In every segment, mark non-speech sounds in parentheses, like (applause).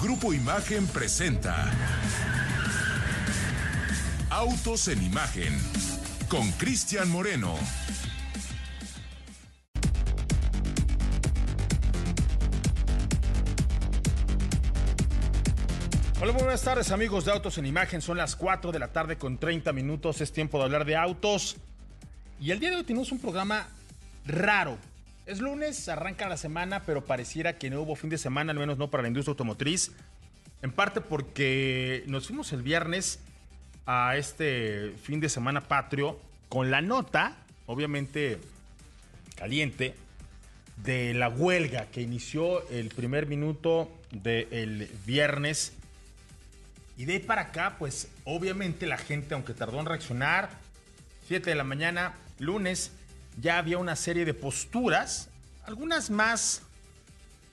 Grupo Imagen presenta Autos en Imagen con Cristian Moreno. Hola, buenas tardes amigos de Autos en Imagen. Son las 4 de la tarde con 30 minutos. Es tiempo de hablar de autos. Y el día de hoy tenemos un programa raro. Es lunes, arranca la semana, pero pareciera que no hubo fin de semana, al menos no para la industria automotriz. En parte porque nos fuimos el viernes a este fin de semana patrio con la nota, obviamente caliente, de la huelga que inició el primer minuto del viernes. Y de ahí para acá, pues obviamente la gente, aunque tardó en reaccionar, 7 de la mañana, lunes, ya había una serie de posturas, algunas más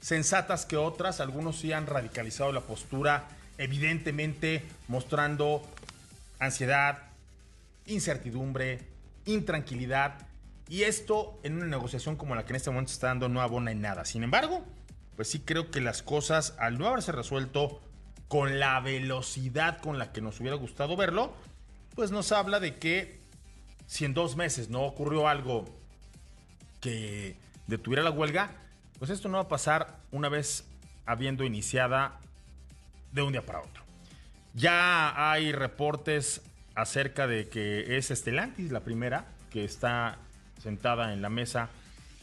sensatas que otras, algunos sí han radicalizado la postura, evidentemente mostrando ansiedad, incertidumbre, intranquilidad, y esto en una negociación como la que en este momento se está dando no abona en nada. Sin embargo, pues sí creo que las cosas, al no haberse resuelto con la velocidad con la que nos hubiera gustado verlo, pues nos habla de que si en dos meses no ocurrió algo que detuviera la huelga, pues esto no va a pasar una vez habiendo iniciada de un día para otro. Ya hay reportes acerca de que es Estelantis la primera que está sentada en la mesa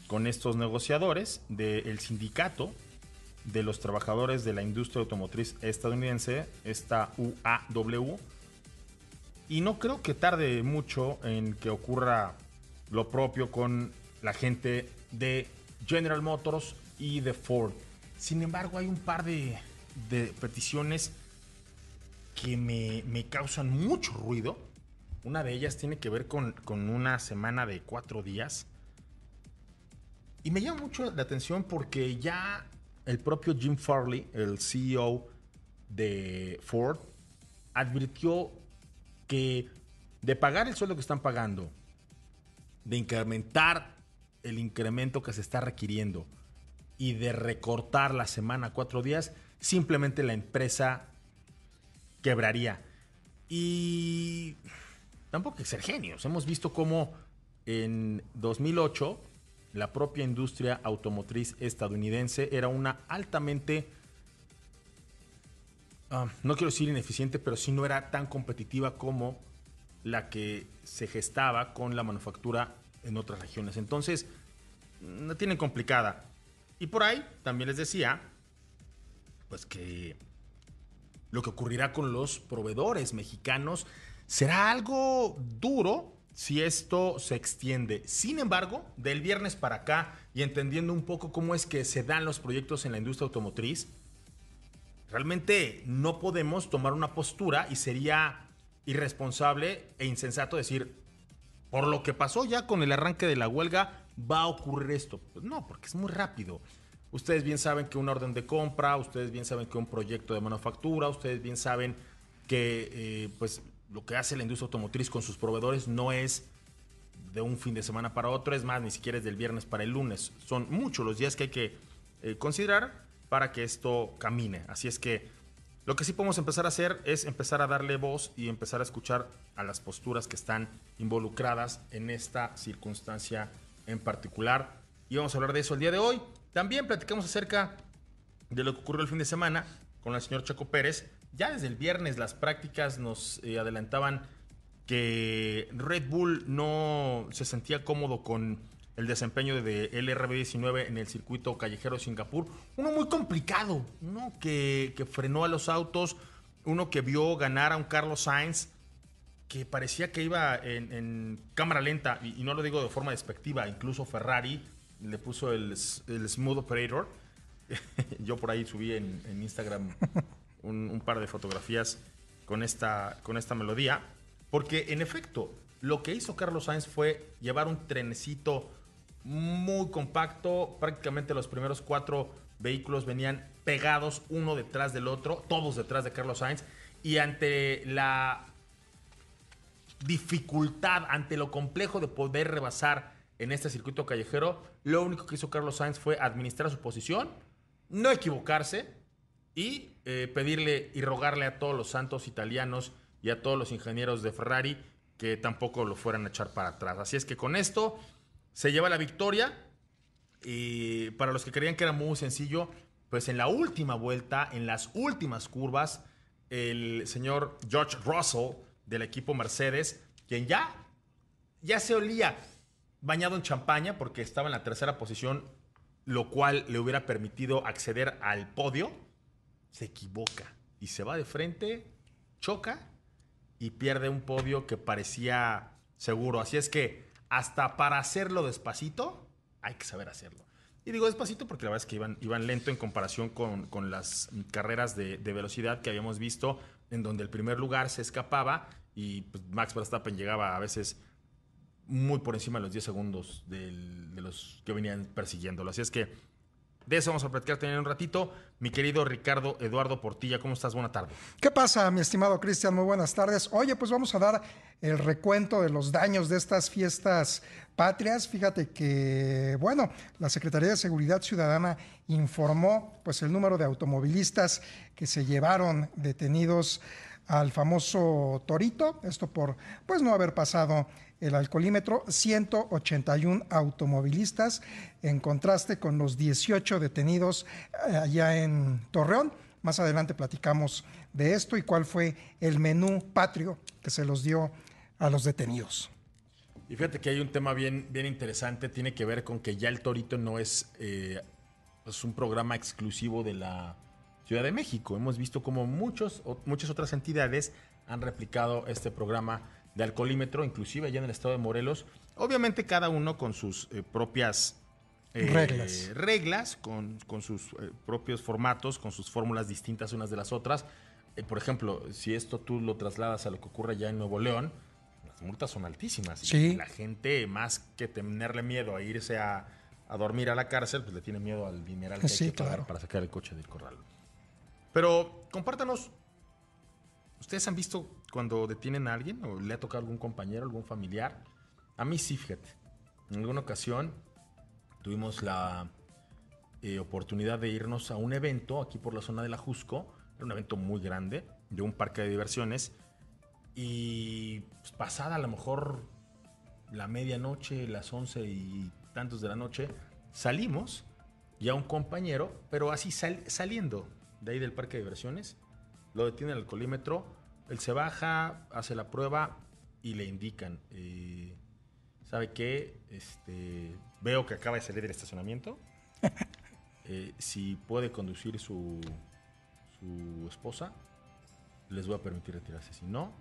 con estos negociadores del sindicato de los trabajadores de la industria automotriz estadounidense, esta UAW. Y no creo que tarde mucho en que ocurra lo propio con la gente de General Motors y de Ford. Sin embargo, hay un par de, de peticiones que me, me, causan mucho ruido. Una de ellas tiene que ver con, con, una semana de cuatro días. Y me llama mucho la atención porque ya el propio Jim Farley, el CEO de Ford, advirtió que de pagar el sueldo que están pagando, de incrementar el incremento que se está requiriendo y de recortar la semana a cuatro días, simplemente la empresa quebraría. Y tampoco hay que ser genios. Hemos visto cómo en 2008 la propia industria automotriz estadounidense era una altamente, uh, no quiero decir ineficiente, pero sí no era tan competitiva como la que se gestaba con la manufactura en otras regiones. Entonces, no tienen complicada. Y por ahí también les decía, pues que lo que ocurrirá con los proveedores mexicanos será algo duro si esto se extiende. Sin embargo, del viernes para acá y entendiendo un poco cómo es que se dan los proyectos en la industria automotriz, realmente no podemos tomar una postura y sería irresponsable e insensato decir, por lo que pasó ya con el arranque de la huelga, va a ocurrir esto. Pues no, porque es muy rápido. Ustedes bien saben que una orden de compra, ustedes bien saben que un proyecto de manufactura, ustedes bien saben que eh, pues lo que hace la industria automotriz con sus proveedores no es de un fin de semana para otro, es más, ni siquiera es del viernes para el lunes. Son muchos los días que hay que eh, considerar para que esto camine. Así es que lo que sí podemos empezar a hacer es empezar a darle voz y empezar a escuchar a las posturas que están involucradas en esta circunstancia en particular. Y vamos a hablar de eso el día de hoy. También platicamos acerca de lo que ocurrió el fin de semana con el señor Chaco Pérez. Ya desde el viernes las prácticas nos eh, adelantaban que Red Bull no se sentía cómodo con el desempeño de LRB19 en el circuito callejero de Singapur. Uno muy complicado, uno que, que frenó a los autos, uno que vio ganar a un Carlos Sainz que parecía que iba en, cámara lenta, y, no lo digo de forma despectiva, incluso Ferrari le puso el, Smooth Operator. (laughs) Yo por ahí subí en, Instagram (laughs) un, par de fotografías con esta, con esta melodía, porque en efecto, lo que hizo Carlos Sainz fue llevar un trenecito muy compacto, prácticamente los primeros cuatro vehículos venían pegados uno detrás del otro, todos detrás de Carlos Sainz, y ante la dificultad, ante lo complejo de poder rebasar en este circuito callejero, lo único que hizo Carlos Sainz fue administrar su posición, no equivocarse y eh, pedirle y rogarle a todos los santos italianos y a todos los ingenieros de Ferrari que tampoco lo fueran a echar para atrás. Así es que con esto se lleva la victoria y para los que creían que era muy sencillo, pues en la última vuelta, en las últimas curvas, el señor George Russell del equipo Mercedes, quien ya, ya se olía bañado en champaña porque estaba en la tercera posición, lo cual le hubiera permitido acceder al podio, se equivoca y se va de frente, choca y pierde un podio que parecía seguro. Así es que hasta para hacerlo despacito, hay que saber hacerlo. Y digo despacito porque la verdad es que iban, lento en comparación con, las carreras de, velocidad que habíamos visto, en donde el primer lugar se escapaba y pues, Max Verstappen llegaba a veces muy por encima de los 10 segundos de los que venían persiguiéndolo. Así es que de eso vamos a platicar también un ratito. Mi querido Ricardo Eduardo Portilla, ¿cómo estás? Buena tarde. ¿Qué pasa, mi estimado Cristian? Muy buenas tardes. Oye, pues vamos a dar el recuento de los daños de estas fiestas patrias. Fíjate que, bueno, la Secretaría de Seguridad Ciudadana informó pues el número de automovilistas que se llevaron detenidos al famoso Torito, esto por pues no haber pasado el alcoholímetro, 181 automovilistas, en contraste con los 18 detenidos eh, allá en Torreón. Más adelante platicamos de esto y cuál fue el menú patrio que se los dio a los detenidos. Y fíjate que hay un tema bien, bien interesante, tiene que ver con que ya el Torito no es, eh, es un programa exclusivo de la Ciudad de México. Hemos visto como muchos, muchas otras entidades han replicado este programa de alcoholímetro, inclusive allá en el estado de Morelos. Obviamente cada uno con sus eh, propias eh, reglas, reglas con, sus eh, propios formatos, con sus fórmulas distintas unas de las otras. por ejemplo, si esto tú lo trasladas a lo que ocurre allá en Nuevo León, las multas son altísimas. Y la gente, más que tenerle miedo a irse a, dormir a la cárcel, pues le tiene miedo al dineral que hay que pagar para sacar el coche del corral. Pero compártanos ¿Ustedes han visto cuando detienen a alguien o le ha tocado algún compañero, algún familiar? A mí sí, fíjate. En alguna ocasión tuvimos la eh, oportunidad de irnos a un evento aquí por la zona de la Jusco. Era un evento muy grande, de un parque de diversiones. Y pues, pasada a lo mejor la medianoche, las once y tantos de la noche, salimos y a un compañero, pero así saliendo de ahí del parque de diversiones, lo detiene el alcoholímetro, él se baja, hace la prueba y le indican, eh, ¿sabe qué? Este, veo que acaba de salir del estacionamiento. (laughs) Eh, si puede conducir su, su esposa, les voy a permitir retirarse. Si no,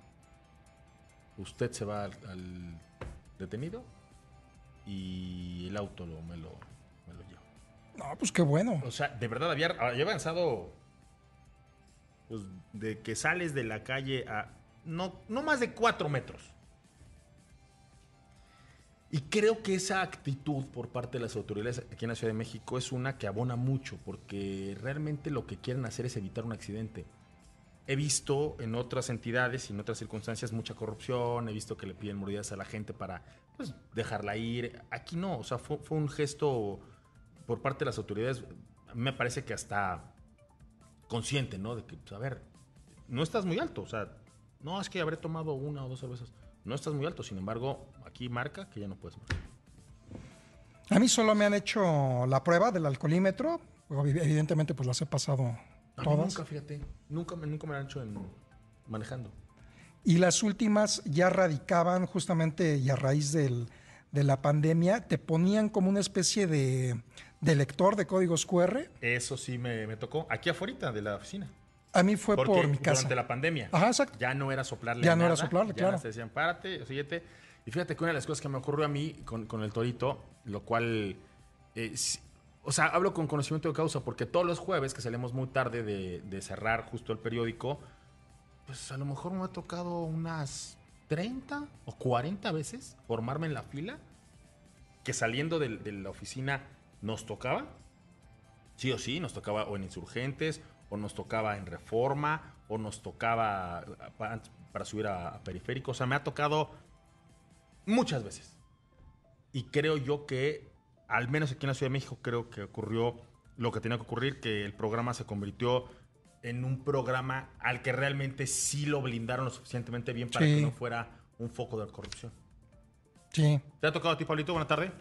usted se va al, detenido y el auto lo, me, lo, me lo lleva. No, pues qué bueno. O sea, de verdad había, había avanzado pues, de que sales de la calle a no, no más de cuatro metros. Y creo que esa actitud por parte de las autoridades aquí en la Ciudad de México es una que abona mucho, porque realmente lo que quieren hacer es evitar un accidente. He visto en otras entidades y en otras circunstancias mucha corrupción, he visto que le piden mordidas a la gente para pues, dejarla ir. Aquí no, o sea, fue, fue un gesto por parte de las autoridades, me parece que hasta consciente, ¿no? De que, pues, a ver, no estás muy alto, o sea, no es que habré tomado una o dos cervezas, no estás muy alto, sin embargo, aquí marca que ya no puedes más. A mí solo me han hecho la prueba del alcoholímetro, evidentemente pues las he pasado todas. nunca, fíjate, nunca, nunca me han hecho en manejando. Y las últimas ya radicaban justamente y a raíz del, de la pandemia, te ponían como una especie de, de lector de códigos QR. Eso sí me, tocó, aquí afuera de la oficina. A mí fue por mi casa. Durante la pandemia. Ajá, exacto. Ya no era soplarle. Ya no era soplarle, ya claro. te decían, párate, síguete. Y fíjate que una de las cosas que me ocurrió a mí con, el torito, lo cual. Eh, o sea, hablo con conocimiento de causa, porque todos los jueves que salimos muy tarde de, de cerrar justo el periódico, pues a lo mejor me ha tocado unas 30 o 40 veces formarme en la fila, que saliendo de, de la oficina nos tocaba, sí o sí, nos tocaba o en insurgentes, o nos tocaba en reforma, o nos tocaba para, subir a, periférico. O sea, me ha tocado muchas veces. Y creo yo que, al menos aquí en la Ciudad de México, creo que ocurrió lo que tenía que ocurrir, que el programa se convirtió en un programa al que realmente sí lo blindaron lo suficientemente bien para Sí. que no fuera un foco de corrupción. Sí. ¿Te ha tocado a ti, Pablito? Buena tarde.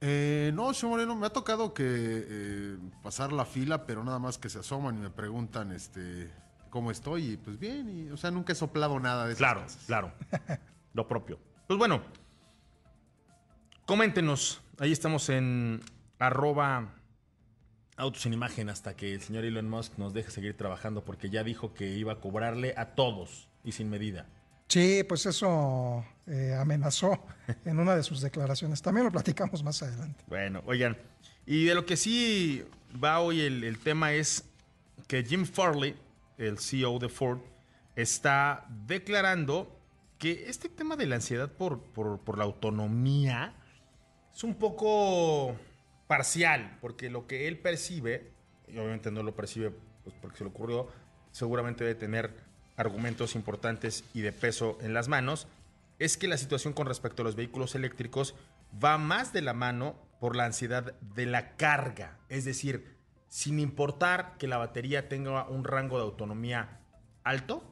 Eh, no, señor Moreno, me ha tocado que eh, pasar la fila, pero nada más que se asoman y me preguntan este cómo estoy y pues bien, y, o sea, nunca he soplado nada de esas Claro, cosas. claro. (laughs) Lo propio. Pues bueno, coméntenos. Ahí estamos en arroba autos en imagen hasta que el señor Elon Musk nos deje seguir trabajando porque ya dijo que iba a cobrarle a todos y sin medida. Sí, pues eso eh, amenazó en una de sus declaraciones. También lo platicamos más adelante. Bueno, oigan, y de lo que sí va hoy el, tema es que Jim Farley, el CEO de Ford, está declarando que este tema de la ansiedad por, por- por la autonomía es un poco parcial, porque lo que él percibe, y obviamente no lo percibe pues, porque se le ocurrió, seguramente debe tener argumentos importantes y de peso en las manos, es que la situación con respecto a los vehículos eléctricos va más de la mano por la ansiedad de la carga. Es decir, sin importar que la batería tenga un rango de autonomía alto,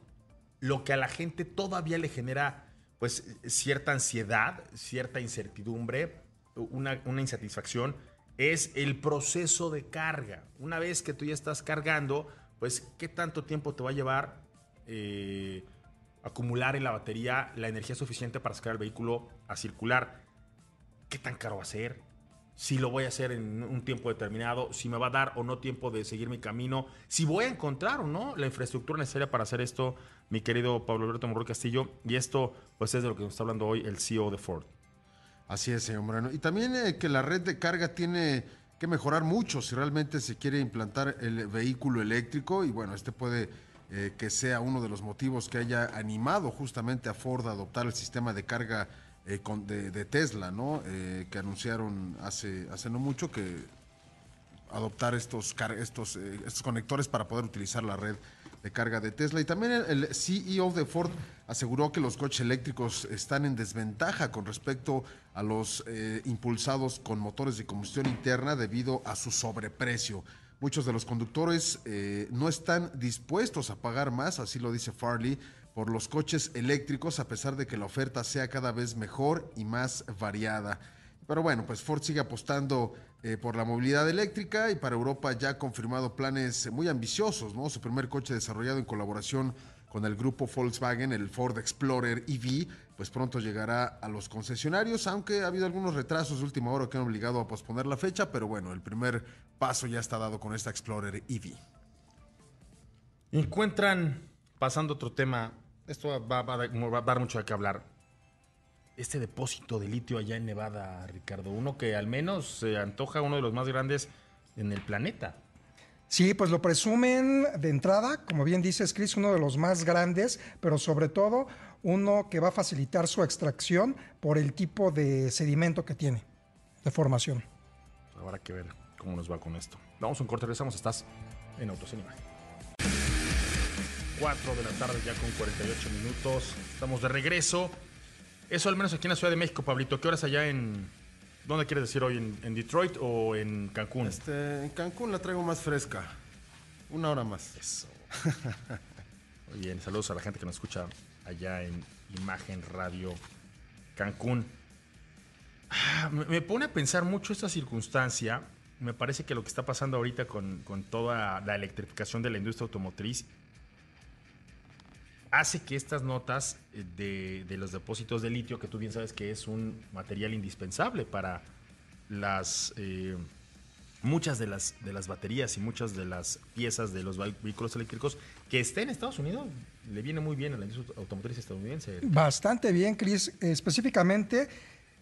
lo que a la gente todavía le genera pues cierta ansiedad, cierta incertidumbre, una, insatisfacción, es el proceso de carga. Una vez que tú ya estás cargando, pues qué tanto tiempo te va a llevar eh, acumular en la batería la energía suficiente para sacar el vehículo a circular. ¿Qué tan caro va a ser? Si lo voy a hacer en un tiempo determinado, si me va a dar o no tiempo de seguir mi camino, si voy a encontrar o no la infraestructura necesaria para hacer esto, mi querido Pablo Alberto Morroy Castillo. Y esto, pues, es de lo que nos está hablando hoy el CEO de Ford. Así es, señor Moreno. Y también eh, que la red de carga tiene que mejorar mucho si realmente se quiere implantar el vehículo eléctrico. Y bueno, este puede eh, que sea uno de los motivos que haya animado justamente a Ford a adoptar el sistema de carga eh, con- de, Tesla, ¿no? Eh, que anunciaron hace, no mucho que adoptar estos, estos, estos conectores para poder utilizar la red de carga de Tesla. Y también el, CEO de Ford aseguró que los coches eléctricos están en desventaja con respecto a los impulsados con motores de combustión interna debido a su sobreprecio. Muchos de los conductores eh, no están dispuestos a pagar más, así lo dice Farley, por los coches eléctricos, a pesar de que la oferta sea cada vez mejor y más variada. Pero bueno, pues Ford sigue apostando eh, por la movilidad eléctrica y para Europa ya ha confirmado planes muy ambiciosos, ¿no? Su primer coche desarrollado en colaboración con el grupo Volkswagen, el Ford Explorer EV, pues pronto llegará a los concesionarios, aunque ha habido algunos retrasos de última hora que han obligado a posponer la fecha, pero bueno, el primer paso ya está dado con esta Explorer EV. Encuentran, pasando a otro tema, esto va, va a dar- va a dar mucho de qué hablar. Este depósito de litio allá en Nevada, Ricardo, uno que al menos se antoja uno de los más grandes en el planeta. Sí, pues lo presumen de entrada, como bien dices, Chris, uno de los más grandes, pero sobre todo uno que va a facilitar su extracción por el tipo de sedimento que tiene, de formación. Habrá que ver cómo nos va con esto. Vamos a un corte, regresamos. Estás en Imagen. 4 de la tarde, ya con 48 minutos. Estamos de regreso. Eso al menos aquí en la Ciudad de México, Pablito. ¿Qué horas allá en. ¿Dónde quieres decir hoy? ¿En, en Detroit o en Cancún? Este, en Cancún la traigo más fresca, una hora más. Eso. (laughs) Muy bien, saludos a la gente que nos escucha allá en Imagen Radio Cancún. Ah, me, pone a pensar mucho esta circunstancia. Me parece que lo que está pasando ahorita con, con toda la electrificación de la industria automotriz hace que estas notas eh, de, los depósitos de litio, que tú bien sabes que es un material indispensable para las eh, muchas de las, de las baterías y muchas de las piezas de los vehículos eléctricos que esté en Estados Unidos, le viene muy bien a la industria automotriz estadounidense. Bastante bien, Chris. Específicamente,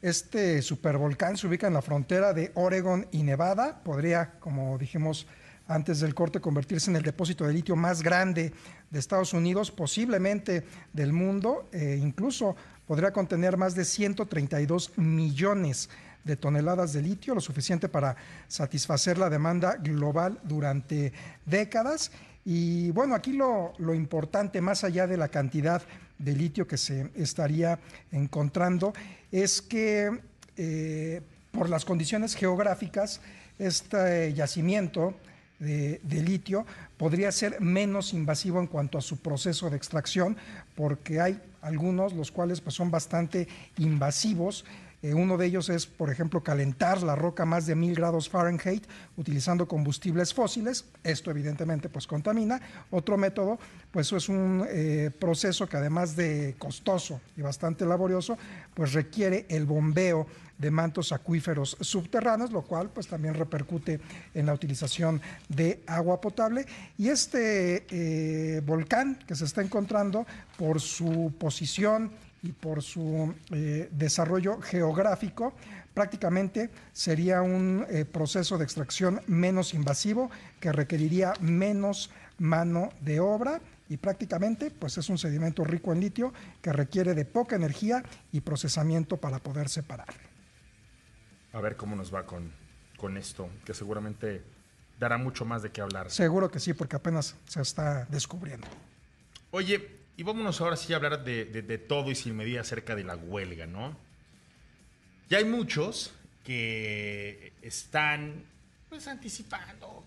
este supervolcán se ubica en la frontera de Oregon y Nevada. Podría, como dijimos antes del corte, convertirse en el depósito de litio más grande de Estados Unidos, posiblemente del mundo. e incluso podría contener más de 132 millones de toneladas de litio, lo suficiente para satisfacer la demanda global durante décadas. Y bueno, aquí lo, lo importante, más allá de la cantidad de litio que se estaría encontrando, es que eh, por las condiciones geográficas, este yacimiento de, litio podría ser menos invasivo en cuanto a su proceso de extracción, porque hay algunos los cuales pues, son bastante invasivos. Eh, uno de ellos es, por ejemplo, calentar la roca a más de mil grados Fahrenheit utilizando combustibles fósiles. Esto evidentemente pues contamina. Otro método, pues es un eh, proceso que además de costoso y bastante laborioso, pues requiere el bombeo de mantos acuíferos subterráneos, lo cual pues también repercute en la utilización de agua potable. Y este eh, volcán que se está encontrando por su posición y por su eh, desarrollo geográfico, prácticamente sería un eh, proceso de extracción menos invasivo que requeriría menos mano de obra y prácticamente pues es un sedimento rico en litio que requiere de poca energía y procesamiento para poder separar a ver cómo nos va con, con esto, que seguramente dará mucho más de qué hablar. Seguro que sí, porque apenas se está descubriendo. Oye, y vámonos ahora sí a hablar de, de, todo y sin medida acerca de la huelga, ¿no? Ya hay muchos que están pues anticipando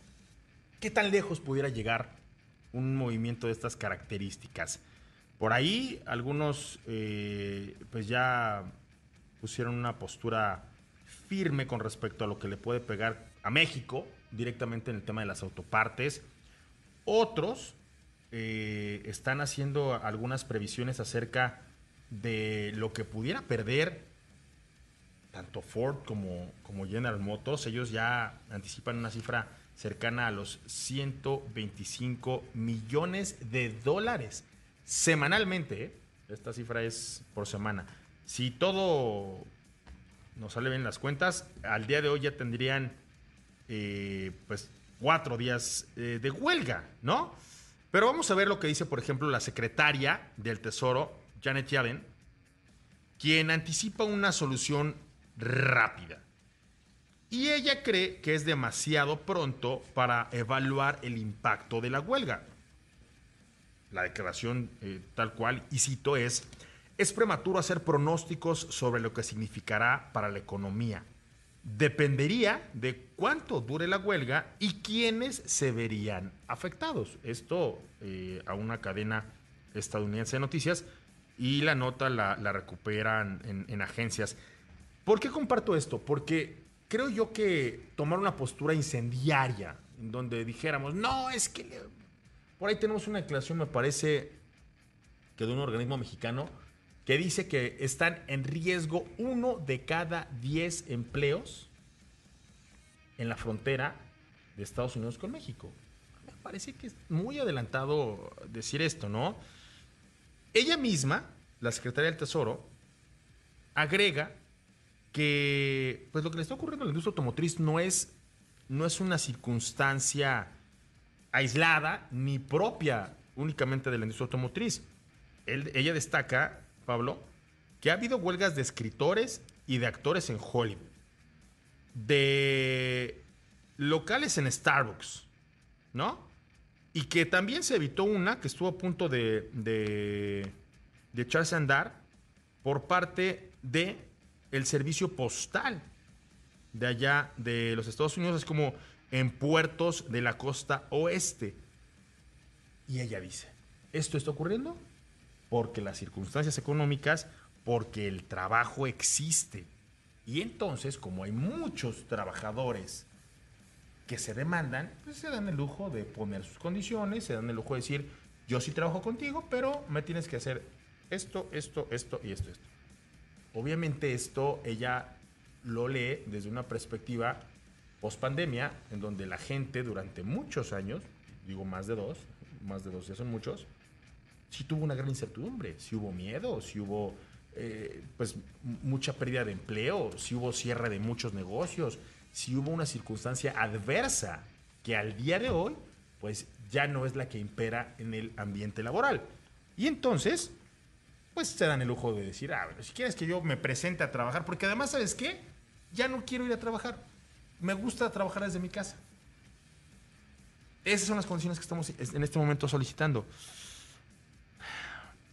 qué tan lejos pudiera llegar un movimiento de estas características. Por ahí algunos eh, pues ya pusieron una postura firme con respecto a lo que le puede pegar a México directamente en el tema de las autopartes. Otros eh, están haciendo algunas previsiones acerca de lo que pudiera perder tanto Ford como, como General Motors. Ellos ya anticipan una cifra cercana a los 125 millones de dólares semanalmente. ¿eh? Esta cifra es por semana. Si todo nos sale bien las cuentas, al día de hoy ya tendrían eh, pues cuatro días eh, de huelga, ¿no? Pero vamos a ver lo que dice, por ejemplo, la secretaria del Tesoro, Janet Yellen, quien anticipa una solución rápida. Y ella cree que es demasiado pronto para evaluar el impacto de la huelga. La declaración eh, tal cual, y cito, es, es prematuro hacer pronósticos sobre lo que significará para la economía. Dependería de cuánto dure la huelga y quiénes se verían afectados. Esto eh, a una cadena estadounidense de noticias y la nota la, recuperan en, en agencias. ¿Por qué comparto esto? Porque creo yo que tomar una postura incendiaria, en donde dijéramos, no, es que por ahí tenemos una declaración, me parece, que de un organismo mexicano, que dice que están en riesgo uno de cada diez empleos en la frontera de Estados Unidos con México. Me parece que es muy adelantado decir esto, ¿no? Ella misma, la secretaria del Tesoro, agrega que pues lo que le está ocurriendo a la industria automotriz no es, no es una circunstancia aislada ni propia únicamente de la industria automotriz. ella destaca Pablo, que ha habido huelgas de escritores y de actores en Hollywood, de locales en Starbucks, ¿no? Y que también se evitó una que estuvo a punto de, de, echarse a andar por parte de el servicio postal de allá de los Estados Unidos, es como en puertos de la costa oeste. Y ella dice, ¿esto está ocurriendo? Porque las circunstancias económicas, porque el trabajo existe. Y entonces, como hay muchos trabajadores que se demandan, pues se dan el lujo de poner sus condiciones, se dan el lujo de decir, yo sí trabajo contigo, pero me tienes que hacer esto, esto, esto y esto, esto. Obviamente esto ella lo lee desde una perspectiva post pandemia, en donde la gente durante muchos años, digo más de dos, más de dos ya son muchos, sí tuvo una gran incertidumbre, si hubo miedo, si hubo eh, pues mucha pérdida de empleo, si hubo cierre de muchos negocios, si hubo una circunstancia adversa que al día de hoy pues ya no es la que impera en el ambiente laboral. Y entonces, pues se dan el lujo de decir, ah, si quieres que yo me presente a trabajar, porque además, ¿sabes qué? Ya no quiero ir a trabajar. Me gusta trabajar desde mi casa. Esas son las condiciones que estamos en este momento solicitando.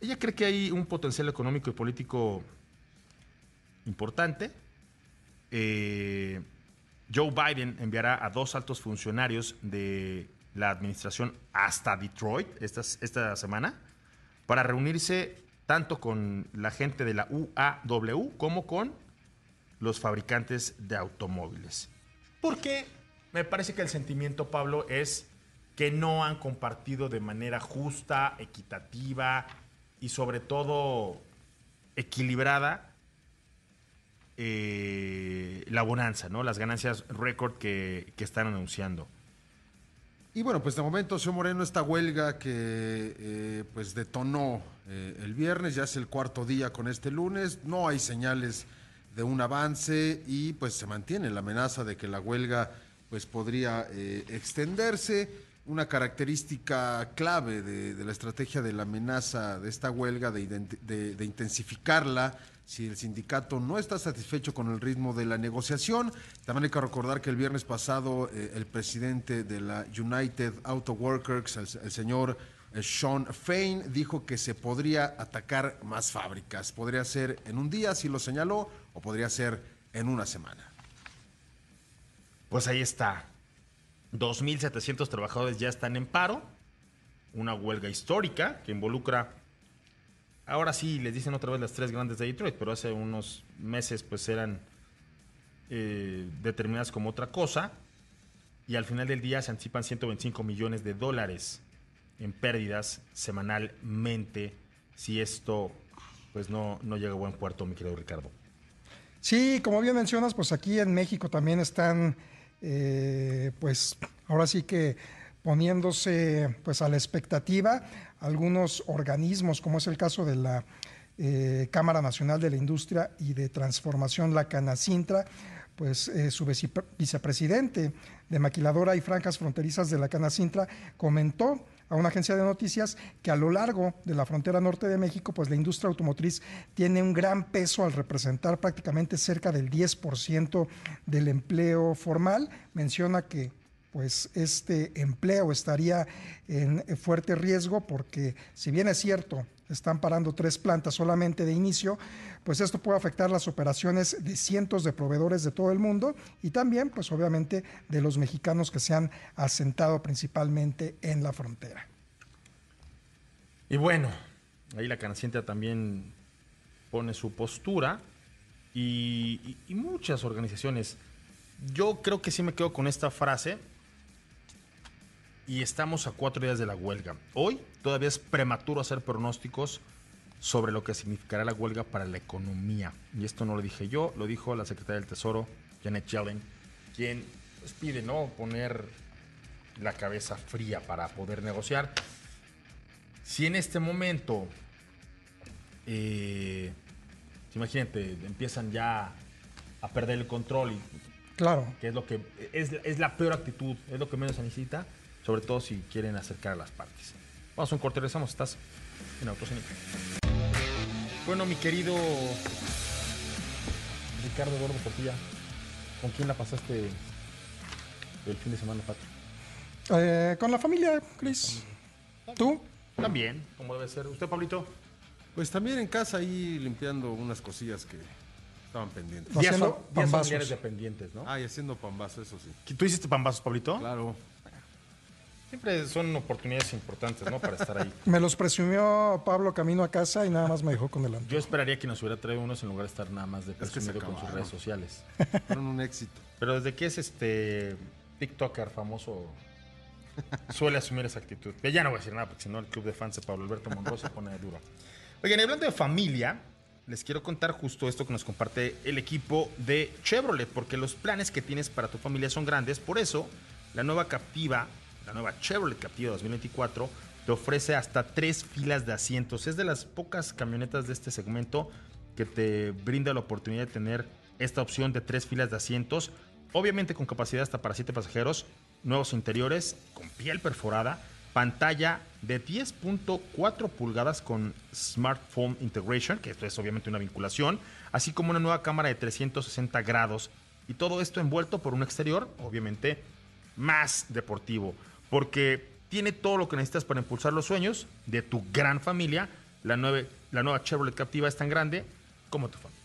Ella cree que hay un potencial económico y político importante. Eh, Joe Biden enviará a dos altos funcionarios de la administración hasta Detroit esta, esta semana para reunirse tanto con la gente de la UAW como con los fabricantes de automóviles. Porque me parece que el sentimiento, Pablo, es que no han compartido de manera justa, equitativa y sobre todo equilibrada eh, la bonanza, ¿no? Las ganancias récord que, que, están anunciando. Y bueno, pues de momento, señor Moreno, esta huelga que eh, pues detonó eh, el viernes, ya es el cuarto día con este lunes, no hay señales de un avance y pues se mantiene la amenaza de que la huelga pues podría extenderse. Una característica clave de, la estrategia de la amenaza de esta huelga, de, de, intensificarla, si el sindicato no está satisfecho con el ritmo de la negociación. También hay que recordar que el viernes pasado eh, el presidente de la United Auto Workers, el, el señor eh, Sean Fain, dijo que se podría atacar más fábricas. Podría ser en un día, si lo señaló, o podría ser en una semana. Pues ahí está. 2.700 trabajadores ya están en paro. Una huelga histórica que involucra ahora sí les dicen otra vez las tres grandes de Detroit, pero hace unos meses pues eran eh, determinadas como otra cosa. Y al final del día se anticipan 125 millones de dólares en pérdidas semanalmente si esto pues no, no llega a buen puerto, mi querido Ricardo. Sí, como bien mencionas, pues aquí en México también están, eh, pues ahora sí que poniéndose pues a la expectativa algunos organismos, como es el caso de la eh, Cámara Nacional de la Industria y de Transformación, la Canacintra, pues eh, su vicepresidente de Maquiladora y Francas Fronterizas de la Canacintra comentó a una agencia de noticias que a lo largo de la frontera norte de México, pues la industria automotriz tiene un gran peso al representar prácticamente cerca del 10% del empleo formal. Menciona que pues este empleo estaría en fuerte riesgo porque si bien es cierto, están parando tres plantas solamente de inicio, pues esto puede afectar las operaciones de cientos de proveedores de todo el mundo y también, pues obviamente, de los mexicanos que se han asentado principalmente en la frontera. Y bueno, ahí la Canacienta también pone su postura y, y muchas organizaciones. Yo creo que sí me quedo con esta frase y estamos a cuatro días de la huelga. Hoy todavía es prematuro hacer pronósticos sobre lo que significará la huelga para la economía. Y esto no lo dije yo, lo dijo la secretaria del Tesoro, Janet Yellen, quien pues, pide no poner la cabeza fría para poder negociar. Si en este momento, eh, imagínate, empiezan ya a perder el control y claro, que es lo que es, es la peor actitud, es lo que menos se necesita sobre todo si quieren acercar a las partes. Vamos a un corte, regresamos, estás en Autocénica. Bueno, mi querido Ricardo Gordo Portilla, ¿con quién la pasaste el fin de semana, Pato? Eh, con la familia, Chris. ¿Tú? También, como debe ser. ¿Usted, Pablito? Pues también en casa ahí limpiando unas cosillas que estaban pendientes. Haciendo días pambazos. familiares dependientes, ¿no? Ah, y haciendo pambazo, eso sí. ¿Tú hiciste pambazos, Pablito? Claro. Siempre son oportunidades importantes, ¿no? Para estar ahí. (laughs) Me los presumió Pablo camino a casa y nada más me dejó con el antojo. Yo esperaría que nos hubiera traído unos en lugar de estar nada más de presumido con sus redes sociales. (laughs) Fueron un éxito. Pero desde que es este TikToker famoso, suele asumir esa actitud. Ya ya no voy a decir nada, porque si no el club de fans de Pablo Alberto Monroy se pone duro. Oigan, y hablando de familia, les quiero contar justo esto que nos comparte el equipo de Chevrolet, porque los planes que tienes para tu familia son grandes. Por eso, la nueva Captiva, la nueva Chevrolet Captiva 2024, te ofrece hasta tres filas de asientos. Es de las pocas camionetas de este segmento que te brinda la oportunidad de tener esta opción de tres filas de asientos, obviamente con capacidad hasta para siete pasajeros, nuevos interiores con piel perforada, pantalla de 10.4 pulgadas con Smartphone Integration, que esto es obviamente una vinculación, así como una nueva cámara de 360 grados. Y todo esto envuelto por un exterior, obviamente, más deportivo, porque tiene todo lo que necesitas para impulsar los sueños de tu gran familia. La, nueve, la nueva Chevrolet Captiva es tan grande como tu familia.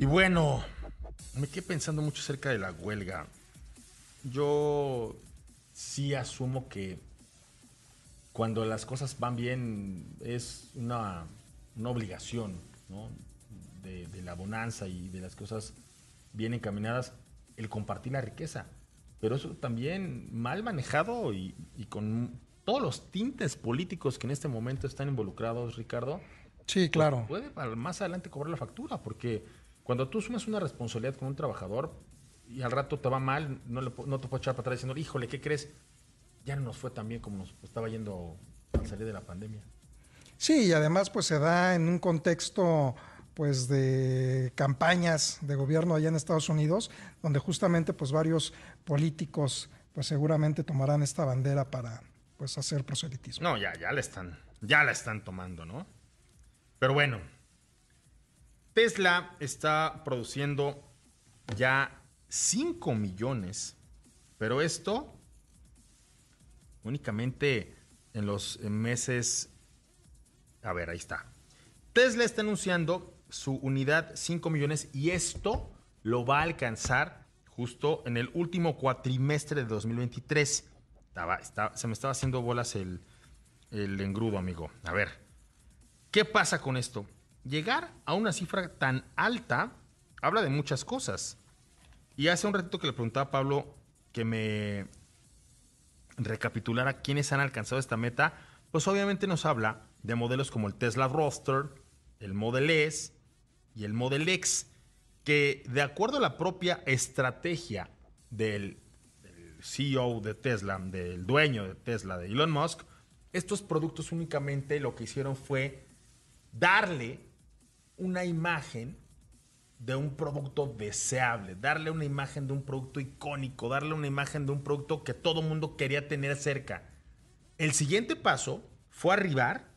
Y bueno, me quedé pensando mucho acerca de la huelga. Yo sí asumo que cuando las cosas van bien es una, una obligación ¿no? de, de la bonanza y de las cosas bien encaminadas el compartir la riqueza. Pero eso también mal manejado y, y con todos los tintes políticos que en este momento están involucrados, Ricardo, Sí, claro. pues puede más adelante cobrar la factura, porque cuando tú asumes una responsabilidad con un trabajador y al rato te va mal, no, le no te puedes echar para atrás diciendo, híjole, ¿qué crees? Ya no nos fue tan bien como nos estaba yendo al salir de la pandemia. Sí, y además pues se da en un contexto pues de campañas de gobierno allá en Estados Unidos, donde justamente pues varios políticos pues seguramente tomarán esta bandera para pues hacer proselitismo. No, ya, ya la están, ya la están tomando, ¿no? Pero bueno, Tesla está produciendo ya 5 millones, pero esto únicamente en los meses... A ver, ahí está. Tesla está anunciando su unidad 5 millones y esto lo va a alcanzar justo en el último cuatrimestre de 2023. Estaba, está- se me estaba haciendo bolas el, el engrudo, amigo. A ver, ¿qué pasa con esto? Llegar a una cifra tan alta habla de muchas cosas. Y hace un ratito que le preguntaba a Pablo que me recapitulara quiénes han alcanzado esta meta, pues obviamente nos habla de modelos como el Tesla Roadster, el Model S y el Model X, que de acuerdo a la propia estrategia del, del CEO de Tesla, del dueño de Tesla, de Elon Musk, estos productos únicamente lo que hicieron fue darle una imagen de un producto deseable, darle una imagen de un producto icónico, darle una imagen de un producto que todo mundo quería tener cerca. El siguiente paso fue arribar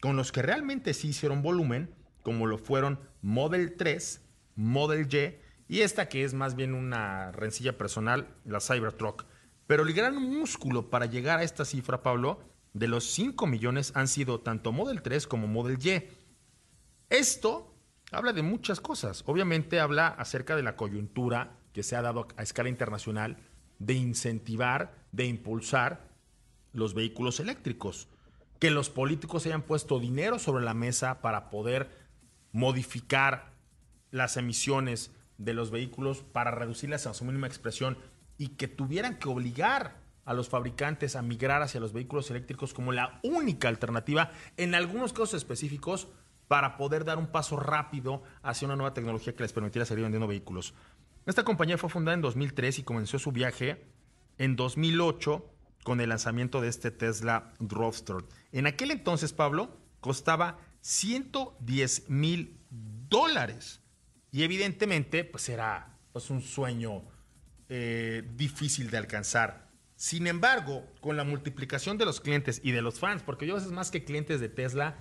con los que realmente sí hicieron volumen, como lo fueron Model 3, Model Y y esta que es más bien una rencilla personal, la Cybertruck. Pero el gran músculo para llegar a esta cifra, Pablo, de los 5 millones han sido tanto Model 3 como Model Y. Esto habla de muchas cosas. Obviamente habla acerca de la coyuntura que se ha dado a escala internacional de incentivar, de impulsar los vehículos eléctricos. Que los políticos hayan puesto dinero sobre la mesa para poder modificar las emisiones de los vehículos para reducirlas a su mínima expresión y que tuvieran que obligar a los fabricantes a migrar hacia los vehículos eléctricos como la única alternativa en algunos casos específicos para poder dar un paso rápido hacia una nueva tecnología que les permitiera seguir vendiendo vehículos. Esta compañía fue fundada en 2003 y comenzó su viaje en 2008 con el lanzamiento de este Tesla Roadster. En aquel entonces, Pablo, costaba 110 mil dólares. Y evidentemente, pues era pues, un sueño eh, difícil de alcanzar. Sin embargo, con la multiplicación de los clientes y de los fans, porque yo a veces más que clientes de Tesla,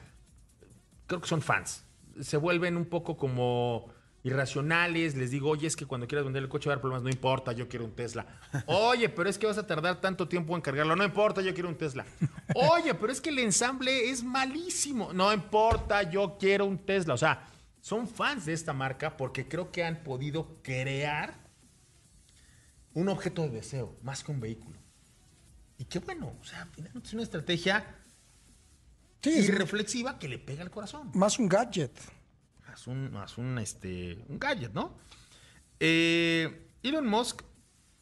creo que son fans. Se vuelven un poco como irracionales. Les digo, oye, es que cuando quieras vender el coche va a haber problemas. No importa, yo quiero un Tesla. Oye, pero es que vas a tardar tanto tiempo en cargarlo. No importa, yo quiero un Tesla. Oye, pero es que el ensamble es malísimo. No importa, yo quiero un Tesla. O sea, son fans de esta marca porque creo que han podido crear un objeto de deseo más que un vehículo. Y qué bueno, o sea, finalmente es una estrategia Sí, es irreflexiva que le pega al corazón. más un gadget. Más un, más un, este, un gadget, ¿no? Eh, Elon Musk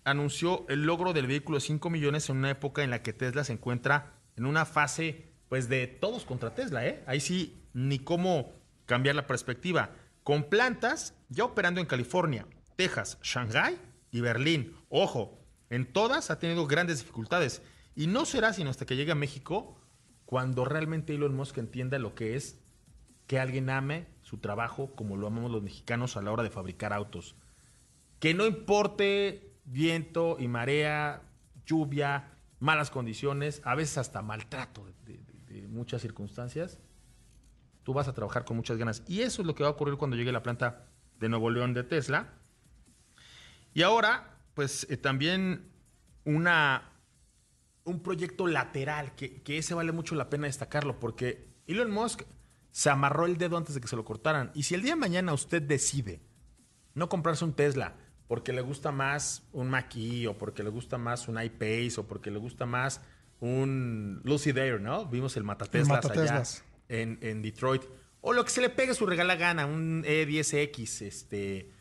anunció el logro del vehículo de 5 millones en una época en la que Tesla se encuentra en una fase, pues, de todos contra Tesla, ¿eh? Ahí sí, ni cómo cambiar la perspectiva. Con plantas ya operando en California, Texas, Shanghai y Berlín. Ojo, en todas ha tenido grandes dificultades. Y no será sino hasta que llegue a México cuando realmente Elon Musk entienda lo que es que alguien ame su trabajo como lo amamos los mexicanos a la hora de fabricar autos. Que no importe viento y marea, lluvia, malas condiciones, a veces hasta maltrato de, de- muchas circunstancias, tú vas a trabajar con muchas ganas. Y eso es lo que va a ocurrir cuando llegue la planta de Nuevo León de Tesla. Y ahora, pues eh, también una, un proyecto lateral, que, que ese vale mucho la pena destacarlo, porque Elon Musk se amarró el dedo antes de que se lo cortaran. Y si el día de mañana usted decide no comprarse un Tesla porque le gusta más un Mach-E o porque le gusta más un iPace o porque le gusta más un Lucid Air, ¿no? Vimos el Matateslas, allá en, en, Detroit. O lo que se le pegue su regala gana, un E10X, este,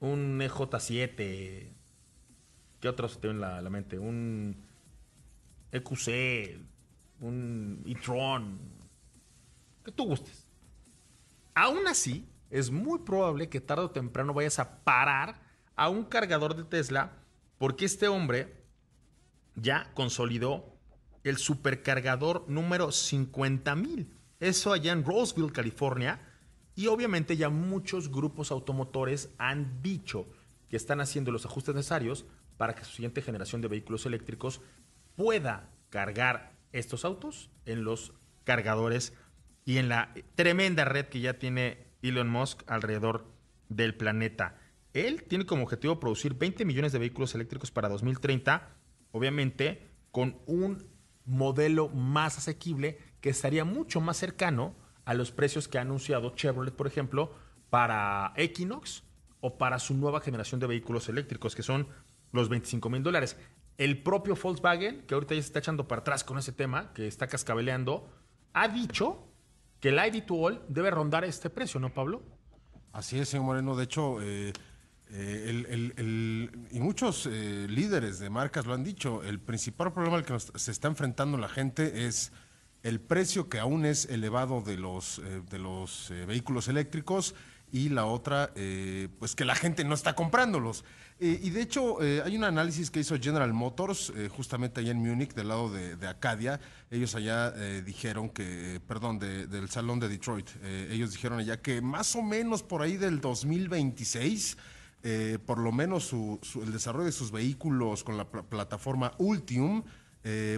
un EJ7. ¿Qué otros tengo en la, la mente? Un EQC, un e-tron, que tú gustes. Aún así, es muy probable que tarde o temprano vayas a parar a un cargador de Tesla porque este hombre ya consolidó el supercargador número 50.000. Eso allá en Roseville, California. Y obviamente ya muchos grupos automotores han dicho que están haciendo los ajustes necesarios para que su siguiente generación de vehículos eléctricos pueda cargar estos autos en los cargadores y en la tremenda red que ya tiene Elon Musk alrededor del planeta. Él tiene como objetivo producir 20 millones de vehículos eléctricos para 2030, obviamente con un modelo más asequible que estaría mucho más cercano a los precios que ha anunciado Chevrolet, por ejemplo, para Equinox o para su nueva generación de vehículos eléctricos, que son los 25 mil dólares. El propio Volkswagen, que ahorita ya se está echando para atrás con ese tema, que está cascabeleando, ha dicho que el ID to All debe rondar este precio, ¿no, Pablo? Así es, señor Moreno. De hecho, eh, eh, y muchos eh, líderes de marcas lo han dicho, el principal problema al que se está enfrentando la gente es el precio que aún es elevado de los, de los vehículos eléctricos y la otra, pues que la gente no está comprándolos. Eh, y de hecho, eh, hay un análisis que hizo General Motors, eh, justamente allá en Múnich, del lado de, Acadia. Ellos allá dijeron que, perdón, del salón de Detroit, ellos dijeron allá que más o menos por ahí del 2026, por lo menos el desarrollo de sus vehículos con la plataforma Ultium,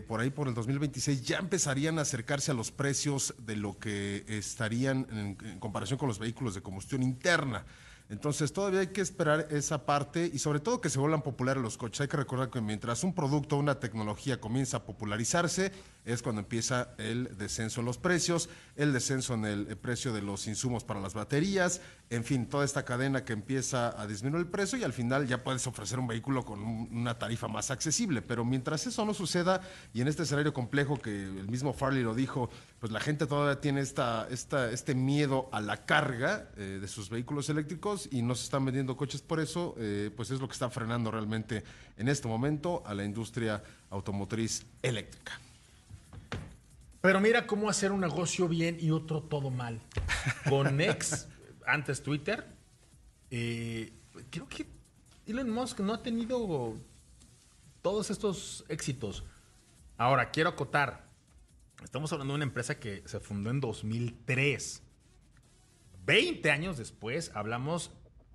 por ahí por el 2026 ya empezarían a acercarse a los precios de lo que estarían en comparación con los vehículos de combustión interna. Entonces todavía hay que esperar esa parte y sobre todo que se vuelvan populares los coches. Hay que recordar que mientras un producto o una tecnología comienza a popularizarse, es cuando empieza el descenso en los precios, el descenso en el precio de los insumos para las baterías, en fin, toda esta cadena que empieza a disminuir el precio y al final ya puedes ofrecer un vehículo con una tarifa más accesible. Pero mientras eso no suceda y en este escenario complejo que el mismo Farley lo dijo, pues la gente todavía tiene esta, esta, este miedo a la carga eh, de sus vehículos eléctricos y no se están vendiendo coches por eso, eh, pues es lo que está frenando realmente en este momento a la industria automotriz eléctrica. Pero mira cómo hacer un negocio bien y otro todo mal. Con (laughs) X, antes Twitter, eh, creo que Elon Musk no ha tenido todos estos éxitos. Ahora, quiero acotar. Estamos hablando de una empresa que se fundó en 2003. 20 años después hablamos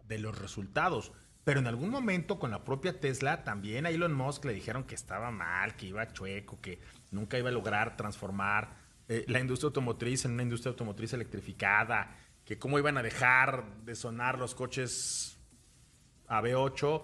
de los resultados. Pero en algún momento con la propia Tesla también a Elon Musk le dijeron que estaba mal, que iba chueco, que nunca iba a lograr transformar eh, la industria automotriz en una industria automotriz electrificada, que cómo iban a dejar de sonar los coches a V8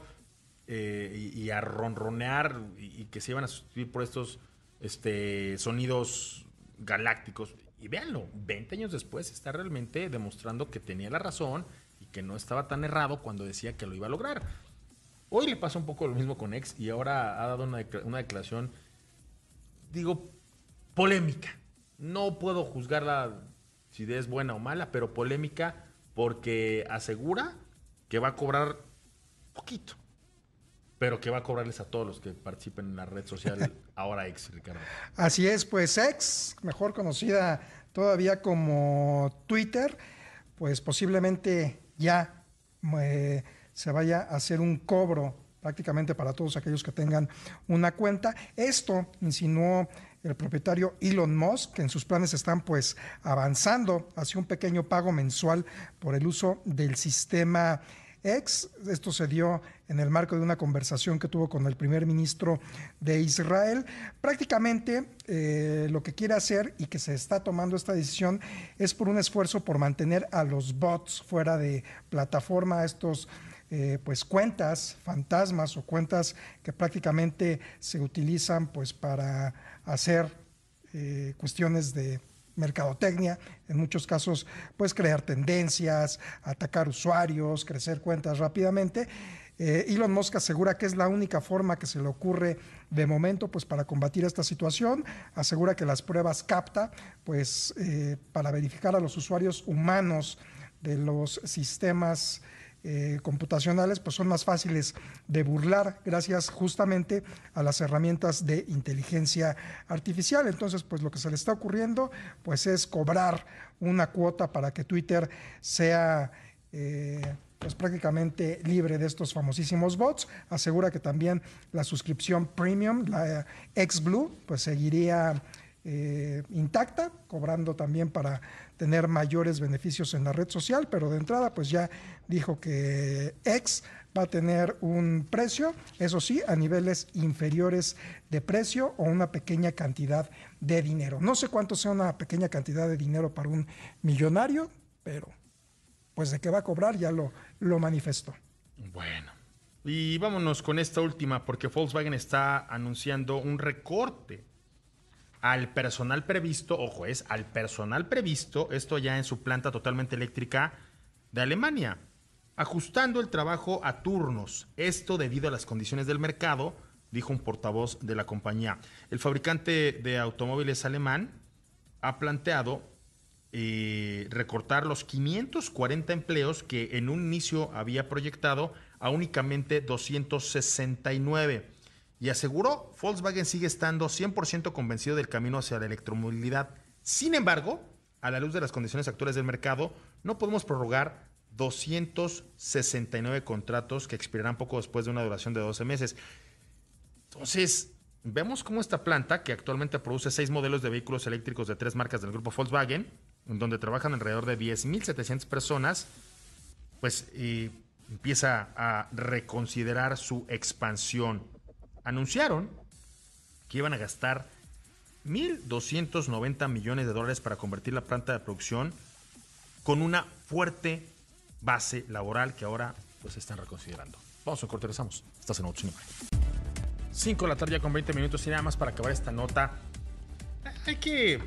eh, y, a ronronear y, que se iban a sustituir por estos este, sonidos galácticos. Y véanlo, 20 años después está realmente demostrando que tenía la razón que no estaba tan errado cuando decía que lo iba a lograr. Hoy le pasa un poco lo mismo con Ex y ahora ha dado una, declaración, digo, polémica. No puedo juzgarla si es buena o mala, pero polémica porque asegura que va a cobrar poquito, pero que va a cobrarles a todos los que participen en la red social (laughs) ahora ex, Ricardo. Así es, pues ex, mejor conocida todavía como Twitter, pues posiblemente ya eh, se vaya a hacer un cobro prácticamente para todos aquellos que tengan una cuenta. Esto insinuó el propietario Elon Musk, que en sus planes están pues avanzando hacia un pequeño pago mensual por el uso del sistema ex. Esto se dio en el marco de una conversación que tuvo con el primer ministro de Israel. Prácticamente eh, lo que quiere hacer y que se está tomando esta decisión es por un esfuerzo por mantener a los bots fuera de plataforma, estos eh, pues cuentas fantasmas o cuentas que prácticamente se utilizan pues para hacer eh, cuestiones de mercadotecnia, en muchos casos, pues crear tendencias, atacar usuarios, crecer cuentas rápidamente. Eh, Elon Musk asegura que es la única forma que se le ocurre de momento pues, para combatir esta situación. Asegura que las pruebas capta pues, eh, para verificar a los usuarios humanos de los sistemas eh, computacionales pues son más fáciles de burlar gracias justamente a las herramientas de inteligencia artificial. Entonces, pues lo que se le está ocurriendo pues es cobrar una cuota para que Twitter sea eh, pues prácticamente libre de estos famosísimos bots. Asegura que también la suscripción premium, la XBlue, pues seguiría eh, intacta, cobrando también para tener mayores beneficios en la red social, pero de entrada pues ya dijo que X va a tener un precio, eso sí, a niveles inferiores de precio o una pequeña cantidad de dinero. No sé cuánto sea una pequeña cantidad de dinero para un millonario, pero pues de qué va a cobrar ya lo, lo manifestó. Bueno, y vámonos con esta última, porque Volkswagen está anunciando un recorte al personal previsto, ojo, es al personal previsto, esto ya en su planta totalmente eléctrica de Alemania, ajustando el trabajo a turnos, esto debido a las condiciones del mercado, dijo un portavoz de la compañía. El fabricante de automóviles alemán ha planteado eh, recortar los 540 empleos que en un inicio había proyectado a únicamente 269 y aseguró Volkswagen sigue estando 100% convencido del camino hacia la electromovilidad. Sin embargo, a la luz de las condiciones actuales del mercado, no podemos prorrogar 269 contratos que expirarán poco después de una duración de 12 meses. Entonces, vemos cómo esta planta, que actualmente produce seis modelos de vehículos eléctricos de tres marcas del grupo Volkswagen, en donde trabajan alrededor de 10.700 personas, pues empieza a reconsiderar su expansión anunciaron que iban a gastar 1.290 millones de dólares para convertir la planta de producción con una fuerte base laboral que ahora pues están reconsiderando. Vamos a corte, regresamos. Estás en Autos 5 de la tarde con 20 minutos y nada más para acabar esta nota. Hay que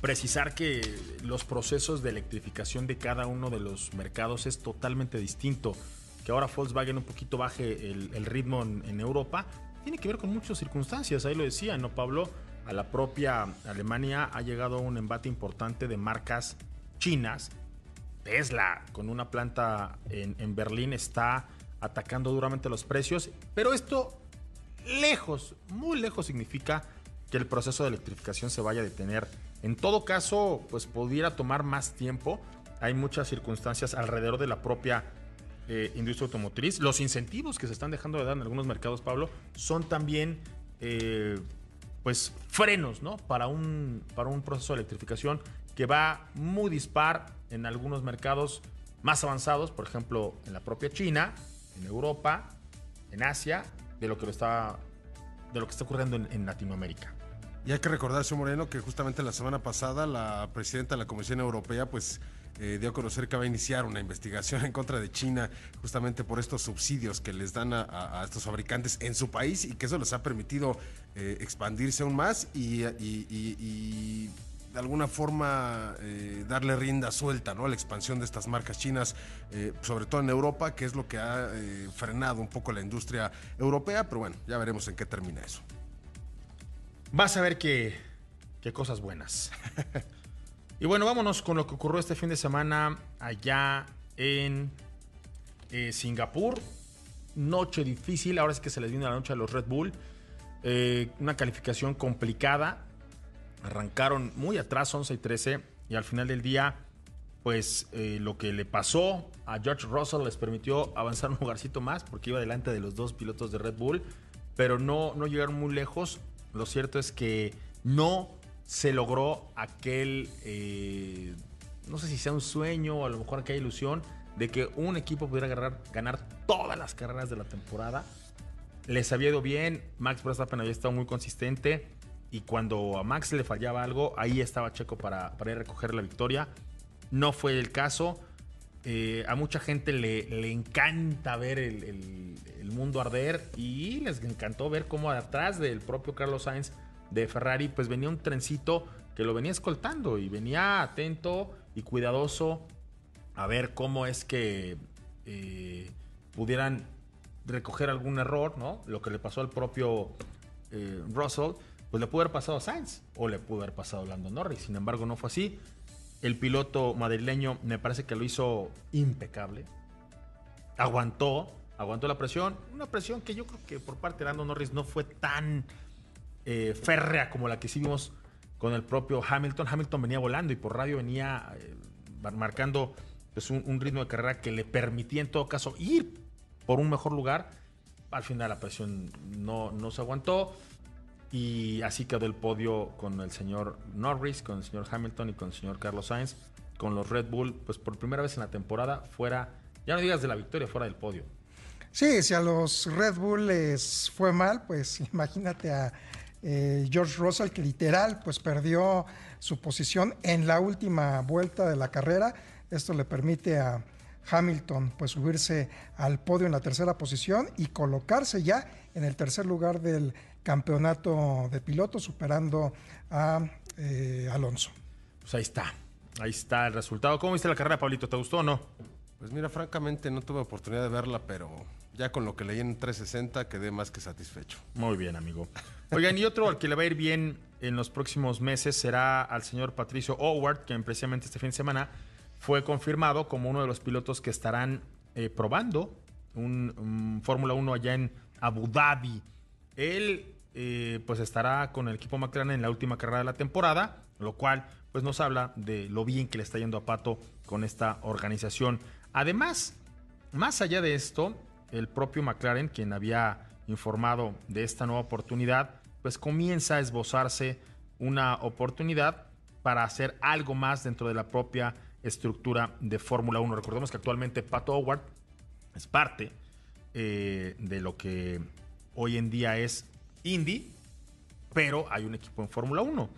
precisar que los procesos de electrificación de cada uno de los mercados es totalmente distinto que ahora Volkswagen un poquito baje el, ritmo en, Europa, tiene que ver con muchas circunstancias. Ahí lo decía, ¿no, Pablo? A la propia Alemania ha llegado un embate importante de marcas chinas. Tesla, con una planta en, en Berlín, está atacando duramente los precios, pero esto lejos, muy lejos significa que el proceso de electrificación se vaya a detener. En todo caso, pues pudiera tomar más tiempo. Hay muchas circunstancias alrededor de la propia eh, industria automotriz. Los incentivos que se están dejando de dar en algunos mercados, Pablo, son también eh, pues frenos ¿no? para, un, para un proceso de electrificación que va muy dispar en algunos mercados más avanzados, por ejemplo, en la propia China, en Europa, en Asia, de lo que, lo está, de lo que está ocurriendo en, en Latinoamérica. Y hay que recordar, señor Moreno, que justamente la semana pasada la presidenta de la Comisión Europea, pues eh, dio a conocer que va a iniciar una investigación en contra de China justamente por estos subsidios que les dan a, estos fabricantes en su país y que eso les ha permitido eh, expandirse aún más y, de alguna forma eh, darle rienda suelta ¿no? a la expansión de estas marcas chinas, sobre todo en Europa, que es lo que ha frenado un poco la industria europea, pero bueno, ya veremos en qué termina eso. Vas a ver qué cosas buenas. (laughs) Y bueno, vámonos con lo que ocurrió este fin de semana allá en eh, Singapur. Noche difícil, ahora es que se les vino la noche a los Red Bull. Eh, una calificación complicada. Arrancaron muy atrás, 11 y 13. Y al final del día, pues eh, lo que le pasó a George Russell les permitió avanzar un lugarcito más porque iba delante de los dos pilotos de Red Bull. Pero no, no llegaron muy lejos. Lo cierto es que no se logró aquel, eh, no sé si sea un sueño o a lo mejor aquella ilusión de que un equipo pudiera ganar, ganar todas las carreras de la temporada. Les había ido bien, Max Verstappen había estado muy consistente y cuando a Max le fallaba algo, ahí estaba Checo para, para ir a recoger la victoria. No fue el caso. Eh, a mucha gente le, encanta ver el, el, mundo arder y les encantó ver cómo atrás del propio Carlos Sainz de Ferrari, pues venía un trencito que lo venía escoltando y venía atento y cuidadoso a ver cómo es que eh, pudieran recoger algún error, ¿no? Lo que le pasó al propio eh, Russell, pues le pudo haber pasado a Sainz o le pudo haber pasado a Lando Norris. Sin embargo, no fue así. El piloto madrileño me parece que lo hizo impecable. Aguantó, aguantó la presión. Una presión que yo creo que por parte de Lando Norris no fue tan eh, férrea como la que sí vimos con el propio Hamilton. Hamilton venía volando y por radio venía eh, marcando pues, un, un, ritmo de carrera que le permitía en todo caso ir por un mejor lugar. Al final la presión no, no se aguantó. Y así quedó el podio con el señor Norris, con el señor Hamilton y con el señor Carlos Sainz, con los Red Bull, pues por primera vez en la temporada fuera, ya no digas de la victoria, fuera del podio. Sí, si a los Red Bull les fue mal, pues (laughs) imagínate a eh, George Russell que literal pues perdió su posición en la última vuelta de la carrera. Esto le permite a Hamilton pues subirse al podio en la tercera posición y colocarse ya en el tercer lugar del campeonato de pilotos, superando a eh, Alonso. Pues ahí está, ahí está el resultado. ¿Cómo viste la carrera, Pablito? ¿Te gustó o no? Pues mira, francamente no tuve oportunidad de verla, pero ya con lo que leí en 360 quedé más que satisfecho. Muy bien, amigo. Oigan, y otro al que le va a ir bien en los próximos meses será al señor Patricio Howard, que precisamente este fin de semana fue confirmado como uno de los pilotos que estarán eh, probando un, Fórmula 1 allá en Abu Dhabi. Él eh, pues estará con el equipo McLaren en la última carrera de la temporada, lo cual pues nos habla de lo bien que le está yendo a Pato con esta organización. Además, más allá de esto, el propio McLaren, quien había informado de esta nueva oportunidad, pues comienza a esbozarse una oportunidad para hacer algo más dentro de la propia estructura de Fórmula 1. Recordemos que actualmente Pato Howard es parte eh, de lo que hoy en día es Indy, pero hay un equipo en Fórmula 1.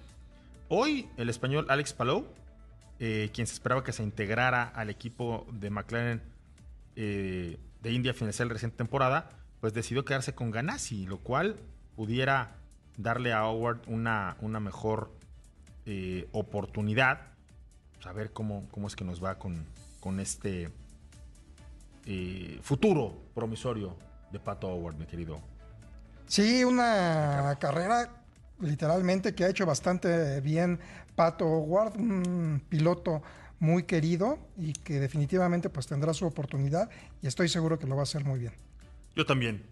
Hoy el español Alex Palou, eh, quien se esperaba que se integrara al equipo de McLaren eh, de India a finalizar la reciente temporada, pues decidió quedarse con Ganassi, lo cual pudiera darle a Howard una, una mejor eh, oportunidad. Saber pues, cómo, cómo es que nos va con, con este eh, futuro promisorio de Pato Howard, mi querido Sí, una carrera literalmente que ha hecho bastante bien Pato Howard, un piloto muy querido y que definitivamente pues tendrá su oportunidad y estoy seguro que lo va a hacer muy bien. Yo también.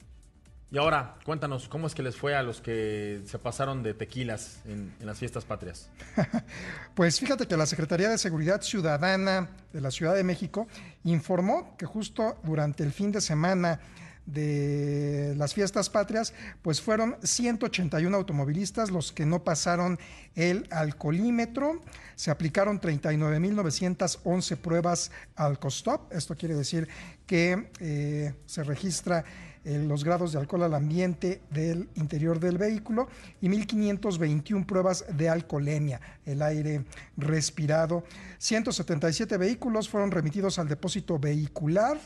Y ahora, cuéntanos, ¿cómo es que les fue a los que se pasaron de tequilas en, las fiestas patrias? (laughs) pues fíjate que la Secretaría de Seguridad Ciudadana de la Ciudad de México informó que justo durante el fin de semana de las fiestas patrias, pues fueron 181 automovilistas los que no pasaron el alcoholímetro. Se aplicaron 39.911 pruebas al COSTOP. Esto quiere decir que eh, se registra los grados de alcohol al ambiente del interior del vehículo y 1.521 pruebas de alcoholemia, el aire respirado. 177 vehículos fueron remitidos al depósito vehicular.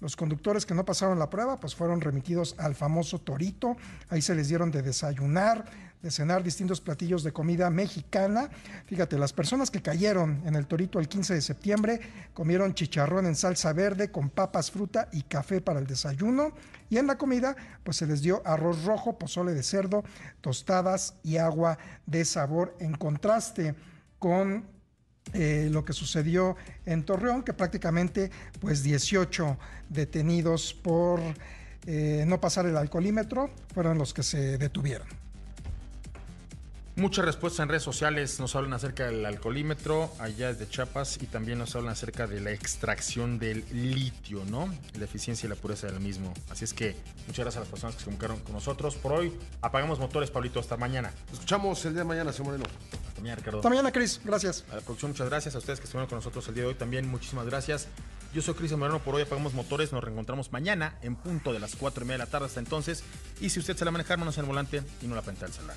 Los conductores que no pasaron la prueba pues fueron remitidos al famoso Torito. Ahí se les dieron de desayunar, de cenar distintos platillos de comida mexicana. Fíjate, las personas que cayeron en el Torito el 15 de septiembre comieron chicharrón en salsa verde con papas, fruta y café para el desayuno. Y en la comida, pues se les dio arroz rojo, pozole de cerdo, tostadas y agua de sabor en contraste con eh, lo que sucedió en Torreón, que prácticamente pues 18 detenidos por eh, no pasar el alcoholímetro fueron los que se detuvieron. Muchas respuestas en redes sociales nos hablan acerca del alcoholímetro allá desde Chiapas y también nos hablan acerca de la extracción del litio, ¿no? La eficiencia y la pureza del mismo. Así es que muchas gracias a las personas que se comunicaron con nosotros. Por hoy apagamos motores, Pablito. Hasta mañana. Escuchamos el día de mañana, señor Moreno. Hasta mañana, Ricardo. Hasta mañana, Cris. Gracias. A la producción, muchas gracias. A ustedes que estuvieron con nosotros el día de hoy también, muchísimas gracias. Yo soy Cristian Moreno. Por hoy apagamos motores. Nos reencontramos mañana en punto de las 4 y media de la tarde hasta entonces. Y si usted se la manejar, manos en el volante y no la pantalla del celular.